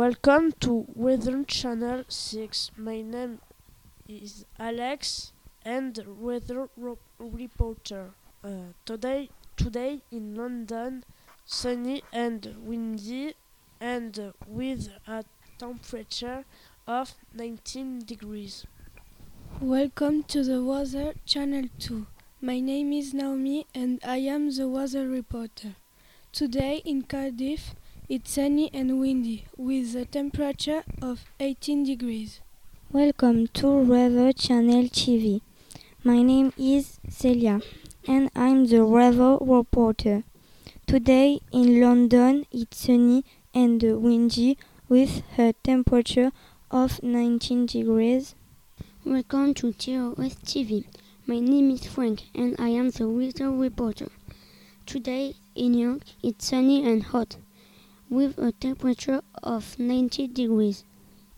Welcome to Weather Channel 6. My name is Alex and weather reporter. Uh, today, today in London, sunny and windy and with a temperature of 19 degrees. Welcome to the Weather Channel 2. My name is Naomi and I am the weather reporter. Today in Cardiff, it's sunny and windy with a temperature of 18 degrees. Welcome to Weather Channel TV. My name is Celia and I'm the weather reporter. Today in London it's sunny and windy with a temperature of 19 degrees. Welcome to TOS TV. My name is Frank and I am the weather reporter. Today in York it's sunny and hot with a temperature of 90 degrees.